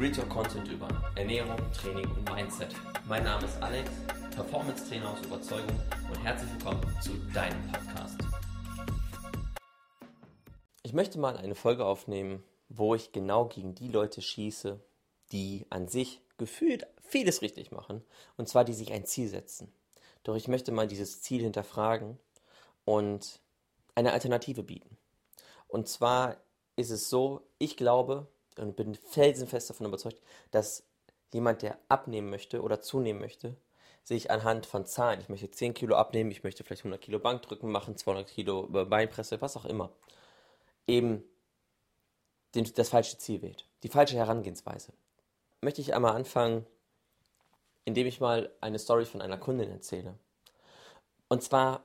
Retail Content über Ernährung, Training und Mindset. Mein Name ist Alex, Performance Trainer aus Überzeugung und herzlich willkommen zu deinem Podcast. Ich möchte mal eine Folge aufnehmen, wo ich genau gegen die Leute schieße, die an sich gefühlt vieles richtig machen, und zwar die sich ein Ziel setzen. Doch ich möchte mal dieses Ziel hinterfragen und eine Alternative bieten. Und zwar ist es so, ich glaube und bin felsenfest davon überzeugt, dass jemand, der abnehmen möchte oder zunehmen möchte, sich anhand von Zahlen, ich möchte 10 Kilo abnehmen, ich möchte vielleicht 100 Kilo Bankdrücken machen, 200 Kilo Beinpresse, was auch immer, eben den, das falsche Ziel wählt, die falsche Herangehensweise. Möchte ich einmal anfangen, indem ich mal eine Story von einer Kundin erzähle. Und zwar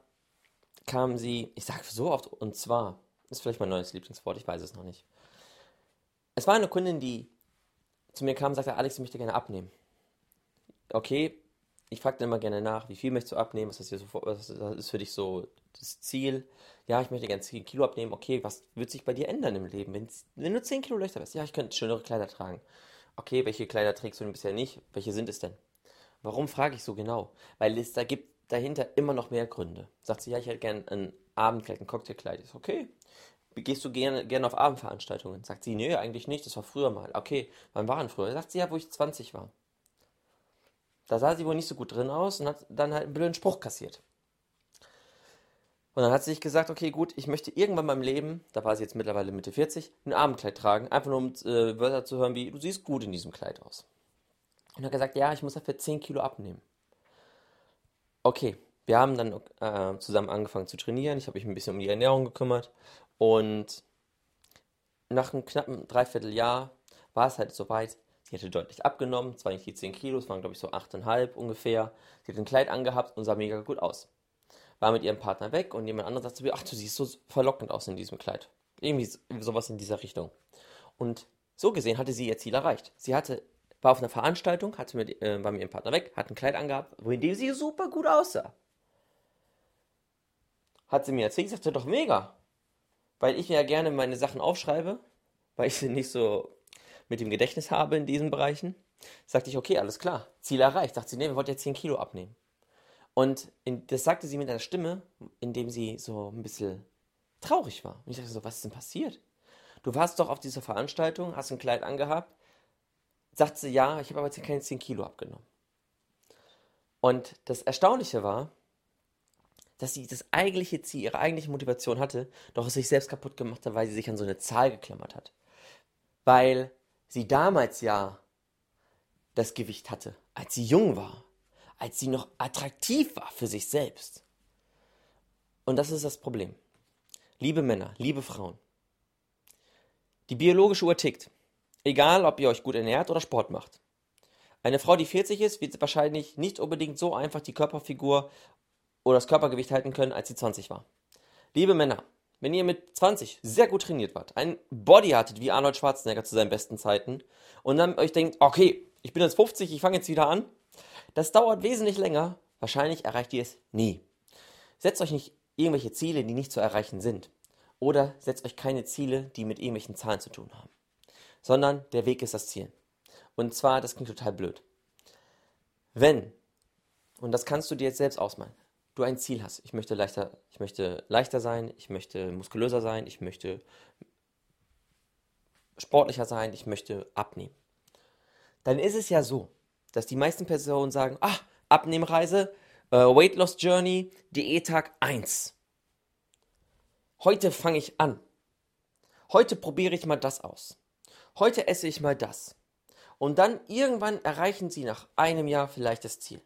kam sie, ich sage so oft, und zwar, ist vielleicht mein neues Lieblingswort, ich weiß es noch nicht. Es war eine Kundin, die zu mir kam und sagte, Alex, ich möchte gerne abnehmen. Okay, ich fragte immer gerne nach, wie viel möchtest du abnehmen, was ist, so, was ist für dich so das Ziel? Ja, ich möchte gerne 10 Kilo abnehmen. Okay, was wird sich bei dir ändern im Leben, wenn, wenn du 10 Kilo leichter bist? Ja, ich könnte schönere Kleider tragen. Okay, welche Kleider trägst du denn bisher nicht? Welche sind es denn? Warum frage ich so genau? Weil es da gibt dahinter immer noch mehr Gründe. Sagt sie, ja, ich hätte gerne ein Abendkleid, ein Cocktailkleid. Ist okay. Gehst du gerne, gerne auf Abendveranstaltungen? Sagt sie, nee, eigentlich nicht, das war früher mal. Okay, wann waren früher? Sagt sie, ja, wo ich 20 war. Da sah sie wohl nicht so gut drin aus und hat dann halt einen blöden Spruch kassiert. Und dann hat sie sich gesagt, okay, gut, ich möchte irgendwann in meinem Leben, da war sie jetzt mittlerweile Mitte 40, ein Abendkleid tragen, einfach nur um äh, Wörter zu hören wie, du siehst gut in diesem Kleid aus. Und hat gesagt, ja, ich muss dafür 10 Kilo abnehmen. Okay, wir haben dann äh, zusammen angefangen zu trainieren. Ich habe mich ein bisschen um die Ernährung gekümmert. Und nach einem knappen Dreivierteljahr war es halt soweit. Sie hatte deutlich abgenommen, zwar nicht die 10 Kilo, es waren glaube ich so 8,5 ungefähr. Sie hat ein Kleid angehabt und sah mega gut aus. War mit ihrem Partner weg und jemand anderes sagte zu mir, ach, du siehst so verlockend aus in diesem Kleid. Irgendwie sowas in dieser Richtung. Und so gesehen hatte sie ihr Ziel erreicht. Sie hatte war auf einer Veranstaltung, hatte mit, äh, war mit ihrem Partner weg, hat ein Kleid angehabt, wohin dem sie super gut aussah. Hat sie mir erzählt, ich sagte doch mega. Weil ich mir ja gerne meine Sachen aufschreibe, weil ich sie nicht so mit dem Gedächtnis habe in diesen Bereichen. Sagte ich, okay, alles klar, Ziel erreicht. Sagt sie, nee, wir wollten ja 10 Kilo abnehmen. Und in, das sagte sie mit einer Stimme, in dem sie so ein bisschen traurig war. Und ich dachte so, was ist denn passiert? Du warst doch auf dieser Veranstaltung, hast ein Kleid angehabt, sagt sie, ja, ich habe aber jetzt keine 10 Kilo abgenommen. Und das Erstaunliche war, dass sie das eigentliche Ziel, ihre eigentliche Motivation hatte, doch es sich selbst kaputt gemacht hat, weil sie sich an so eine Zahl geklammert hat. Weil sie damals ja das Gewicht hatte, als sie jung war, als sie noch attraktiv war für sich selbst. Und das ist das Problem. Liebe Männer, liebe Frauen, die biologische Uhr tickt. Egal, ob ihr euch gut ernährt oder Sport macht. Eine Frau, die 40 ist, wird wahrscheinlich nicht unbedingt so einfach die Körperfigur oder das Körpergewicht halten können, als sie 20 war. Liebe Männer, wenn ihr mit 20 sehr gut trainiert wart, ein Body hattet wie Arnold Schwarzenegger zu seinen besten Zeiten und dann euch denkt, okay, ich bin jetzt 50, ich fange jetzt wieder an, das dauert wesentlich länger, wahrscheinlich erreicht ihr es nie. Setzt euch nicht irgendwelche Ziele, die nicht zu erreichen sind. Oder setzt euch keine Ziele, die mit irgendwelchen Zahlen zu tun haben sondern der Weg ist das Ziel. Und zwar, das klingt total blöd. Wenn, und das kannst du dir jetzt selbst ausmalen, du ein Ziel hast, ich möchte leichter, ich möchte leichter sein, ich möchte muskulöser sein, ich möchte sportlicher sein, ich möchte abnehmen. Dann ist es ja so, dass die meisten Personen sagen, ah, Abnehmreise, äh, Weight Loss Journey, Diättag 1. Heute fange ich an. Heute probiere ich mal das aus heute esse ich mal das. Und dann irgendwann erreichen sie nach einem Jahr vielleicht das Ziel.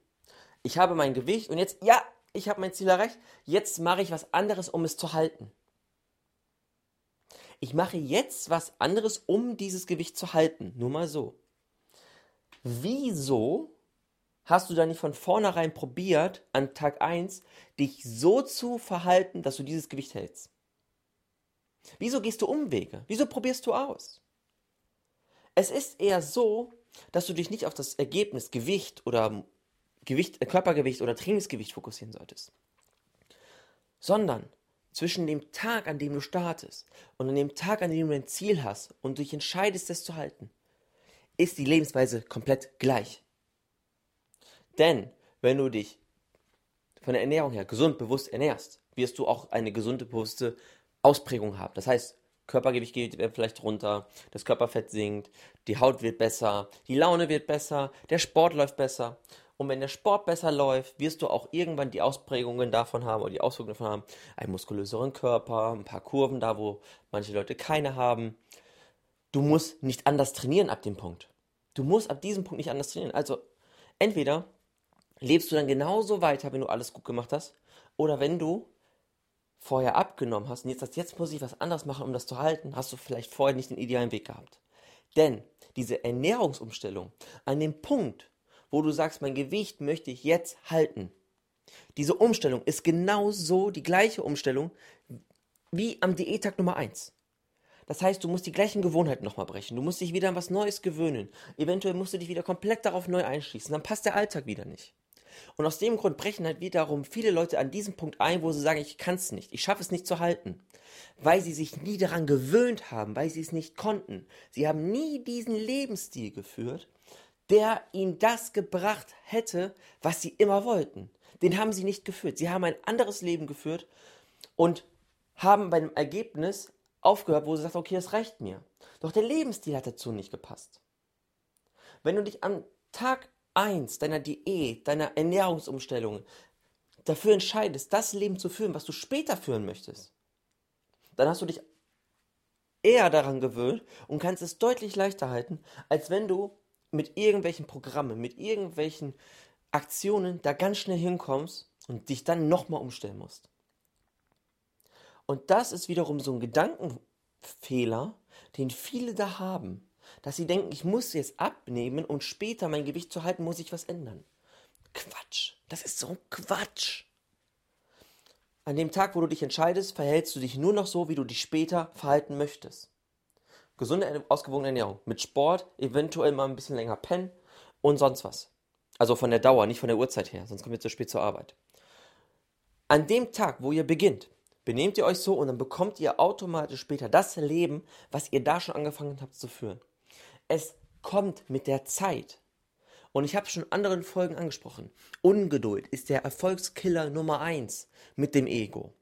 Ich habe mein Gewicht und jetzt, ja, ich habe mein Ziel erreicht. Jetzt mache ich was anderes, um es zu halten. Ich mache jetzt was anderes, um dieses Gewicht zu halten. Nur mal so. Wieso hast du da nicht von vornherein probiert, an Tag 1 dich so zu verhalten, dass du dieses Gewicht hältst? Wieso gehst du Umwege? Wieso probierst du aus? Es ist eher so, dass du dich nicht auf das Ergebnis Gewicht oder Gewicht, äh, Körpergewicht oder Trainingsgewicht fokussieren solltest, sondern zwischen dem Tag, an dem du startest und an dem Tag, an dem du ein Ziel hast und dich entscheidest, es zu halten, ist die Lebensweise komplett gleich. Denn wenn du dich von der Ernährung her gesund, bewusst ernährst, wirst du auch eine gesunde, bewusste Ausprägung haben. Das heißt, Körpergewicht geht vielleicht runter, das Körperfett sinkt, die Haut wird besser, die Laune wird besser, der Sport läuft besser. Und wenn der Sport besser läuft, wirst du auch irgendwann die Ausprägungen davon haben oder die Auswirkungen davon haben. Einen muskulöseren Körper, ein paar Kurven da, wo manche Leute keine haben. Du musst nicht anders trainieren ab dem Punkt. Du musst ab diesem Punkt nicht anders trainieren. Also entweder lebst du dann genauso weiter, wenn du alles gut gemacht hast, oder wenn du vorher abgenommen hast und jetzt sagst, jetzt muss ich was anderes machen, um das zu halten, hast du vielleicht vorher nicht den idealen Weg gehabt. Denn diese Ernährungsumstellung an dem Punkt, wo du sagst, mein Gewicht möchte ich jetzt halten, diese Umstellung ist genauso die gleiche Umstellung wie am Diättag Nummer 1. Das heißt, du musst die gleichen Gewohnheiten nochmal brechen. Du musst dich wieder an was Neues gewöhnen. Eventuell musst du dich wieder komplett darauf neu einschließen. Dann passt der Alltag wieder nicht. Und aus dem Grund brechen halt wiederum viele Leute an diesem Punkt ein, wo sie sagen, ich kann es nicht, ich schaffe es nicht zu halten. Weil sie sich nie daran gewöhnt haben, weil sie es nicht konnten. Sie haben nie diesen Lebensstil geführt, der ihnen das gebracht hätte, was sie immer wollten. Den haben sie nicht geführt. Sie haben ein anderes Leben geführt und haben bei dem Ergebnis aufgehört, wo sie sagt, okay, das reicht mir. Doch der Lebensstil hat dazu nicht gepasst. Wenn du dich am Tag eins deiner Diät, deiner Ernährungsumstellung dafür entscheidest, das Leben zu führen, was du später führen möchtest, dann hast du dich eher daran gewöhnt und kannst es deutlich leichter halten, als wenn du mit irgendwelchen Programmen, mit irgendwelchen Aktionen da ganz schnell hinkommst und dich dann nochmal umstellen musst. Und das ist wiederum so ein Gedankenfehler, den viele da haben dass sie denken, ich muss jetzt abnehmen und später mein Gewicht zu halten, muss ich was ändern. Quatsch. Das ist so Quatsch. An dem Tag, wo du dich entscheidest, verhältst du dich nur noch so, wie du dich später verhalten möchtest. Gesunde, ausgewogene Ernährung. Mit Sport, eventuell mal ein bisschen länger pennen und sonst was. Also von der Dauer, nicht von der Uhrzeit her, sonst kommt ihr zu spät zur Arbeit. An dem Tag, wo ihr beginnt, benehmt ihr euch so und dann bekommt ihr automatisch später das Leben, was ihr da schon angefangen habt zu führen. Es kommt mit der Zeit. Und ich habe schon anderen Folgen angesprochen. Ungeduld ist der Erfolgskiller Nummer eins mit dem Ego.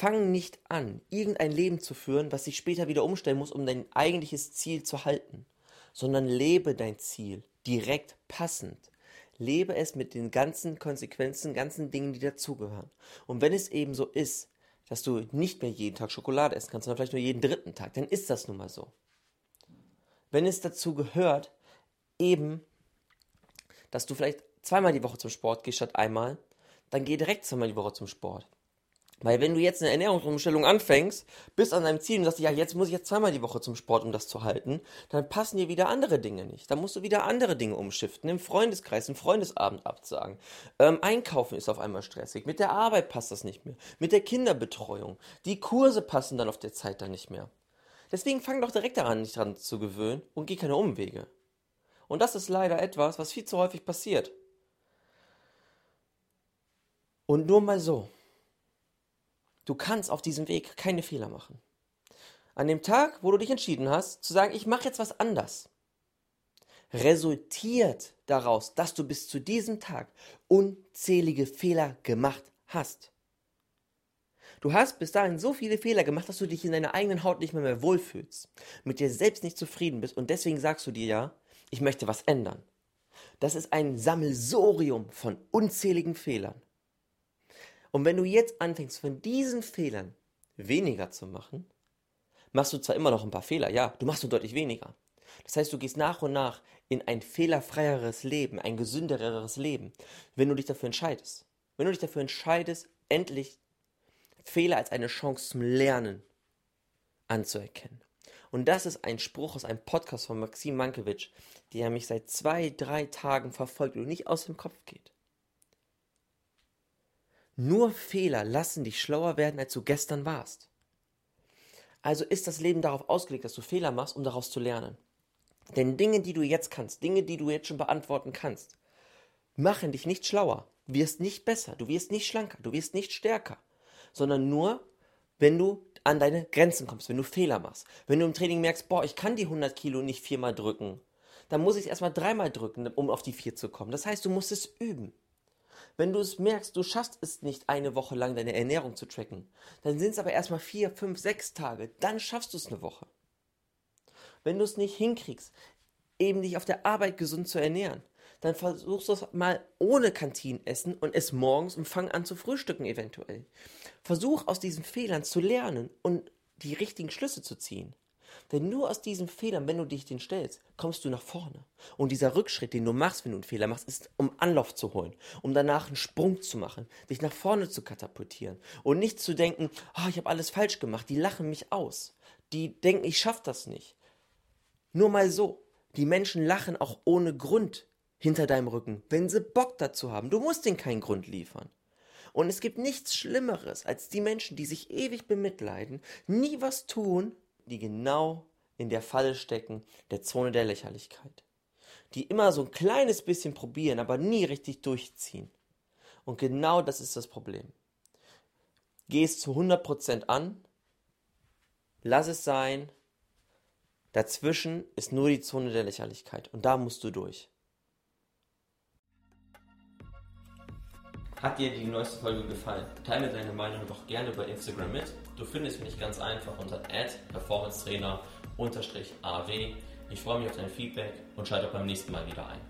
Fang nicht an, irgendein Leben zu führen, was sich später wieder umstellen muss, um dein eigentliches Ziel zu halten, sondern lebe dein Ziel direkt passend. Lebe es mit den ganzen Konsequenzen, ganzen Dingen, die dazugehören. Und wenn es eben so ist, dass du nicht mehr jeden Tag Schokolade essen kannst, sondern vielleicht nur jeden dritten Tag, dann ist das nun mal so wenn es dazu gehört, eben, dass du vielleicht zweimal die Woche zum Sport gehst statt einmal, dann geh direkt zweimal die Woche zum Sport. Weil wenn du jetzt eine Ernährungsumstellung anfängst, bist an deinem Ziel und sagst, ja, jetzt muss ich jetzt zweimal die Woche zum Sport, um das zu halten, dann passen dir wieder andere Dinge nicht. Dann musst du wieder andere Dinge umschiften, im Freundeskreis, im Freundesabend absagen. Ähm, einkaufen ist auf einmal stressig, mit der Arbeit passt das nicht mehr, mit der Kinderbetreuung. Die Kurse passen dann auf der Zeit dann nicht mehr. Deswegen fang doch direkt daran, dich dran zu gewöhnen und geh keine Umwege. Und das ist leider etwas, was viel zu häufig passiert. Und nur mal so. Du kannst auf diesem Weg keine Fehler machen. An dem Tag, wo du dich entschieden hast, zu sagen, ich mache jetzt was anders, resultiert daraus, dass du bis zu diesem Tag unzählige Fehler gemacht hast. Du hast bis dahin so viele Fehler gemacht, dass du dich in deiner eigenen Haut nicht mehr, mehr wohlfühlst, mit dir selbst nicht zufrieden bist und deswegen sagst du dir ja, ich möchte was ändern. Das ist ein Sammelsorium von unzähligen Fehlern. Und wenn du jetzt anfängst, von diesen Fehlern weniger zu machen, machst du zwar immer noch ein paar Fehler, ja, du machst nur deutlich weniger. Das heißt, du gehst nach und nach in ein fehlerfreieres Leben, ein gesündereres Leben, wenn du dich dafür entscheidest. Wenn du dich dafür entscheidest, endlich Fehler als eine Chance zum Lernen anzuerkennen. Und das ist ein Spruch aus einem Podcast von Maxim Mankiewicz, der mich seit zwei, drei Tagen verfolgt und nicht aus dem Kopf geht. Nur Fehler lassen dich schlauer werden, als du gestern warst. Also ist das Leben darauf ausgelegt, dass du Fehler machst, um daraus zu lernen. Denn Dinge, die du jetzt kannst, Dinge, die du jetzt schon beantworten kannst, machen dich nicht schlauer. Du wirst nicht besser, du wirst nicht schlanker, du wirst nicht stärker sondern nur, wenn du an deine Grenzen kommst, wenn du Fehler machst. Wenn du im Training merkst, boah, ich kann die 100 Kilo nicht viermal drücken, dann muss ich es erstmal dreimal drücken, um auf die vier zu kommen. Das heißt, du musst es üben. Wenn du es merkst, du schaffst es nicht, eine Woche lang deine Ernährung zu tracken, dann sind es aber erstmal vier, fünf, sechs Tage, dann schaffst du es eine Woche. Wenn du es nicht hinkriegst, eben dich auf der Arbeit gesund zu ernähren, dann versuchst du es mal ohne Kantinenessen und es morgens und fang an zu frühstücken eventuell. Versuch aus diesen Fehlern zu lernen und die richtigen Schlüsse zu ziehen. Denn nur aus diesen Fehlern, wenn du dich den stellst, kommst du nach vorne. Und dieser Rückschritt, den du machst, wenn du einen Fehler machst, ist, um Anlauf zu holen, um danach einen Sprung zu machen, dich nach vorne zu katapultieren und nicht zu denken, oh, ich habe alles falsch gemacht, die lachen mich aus. Die denken, ich schaffe das nicht. Nur mal so. Die Menschen lachen auch ohne Grund hinter deinem Rücken, wenn sie Bock dazu haben. Du musst ihnen keinen Grund liefern. Und es gibt nichts Schlimmeres als die Menschen, die sich ewig bemitleiden, nie was tun, die genau in der Falle stecken, der Zone der Lächerlichkeit. Die immer so ein kleines bisschen probieren, aber nie richtig durchziehen. Und genau das ist das Problem. Geh es zu 100% an, lass es sein, dazwischen ist nur die Zone der Lächerlichkeit und da musst du durch. Hat dir die neueste Folge gefallen? Teile deine Meinung doch gerne bei Instagram mit. Du findest mich ganz einfach unter performancetrainer-aw. Ich freue mich auf dein Feedback und schalte auch beim nächsten Mal wieder ein.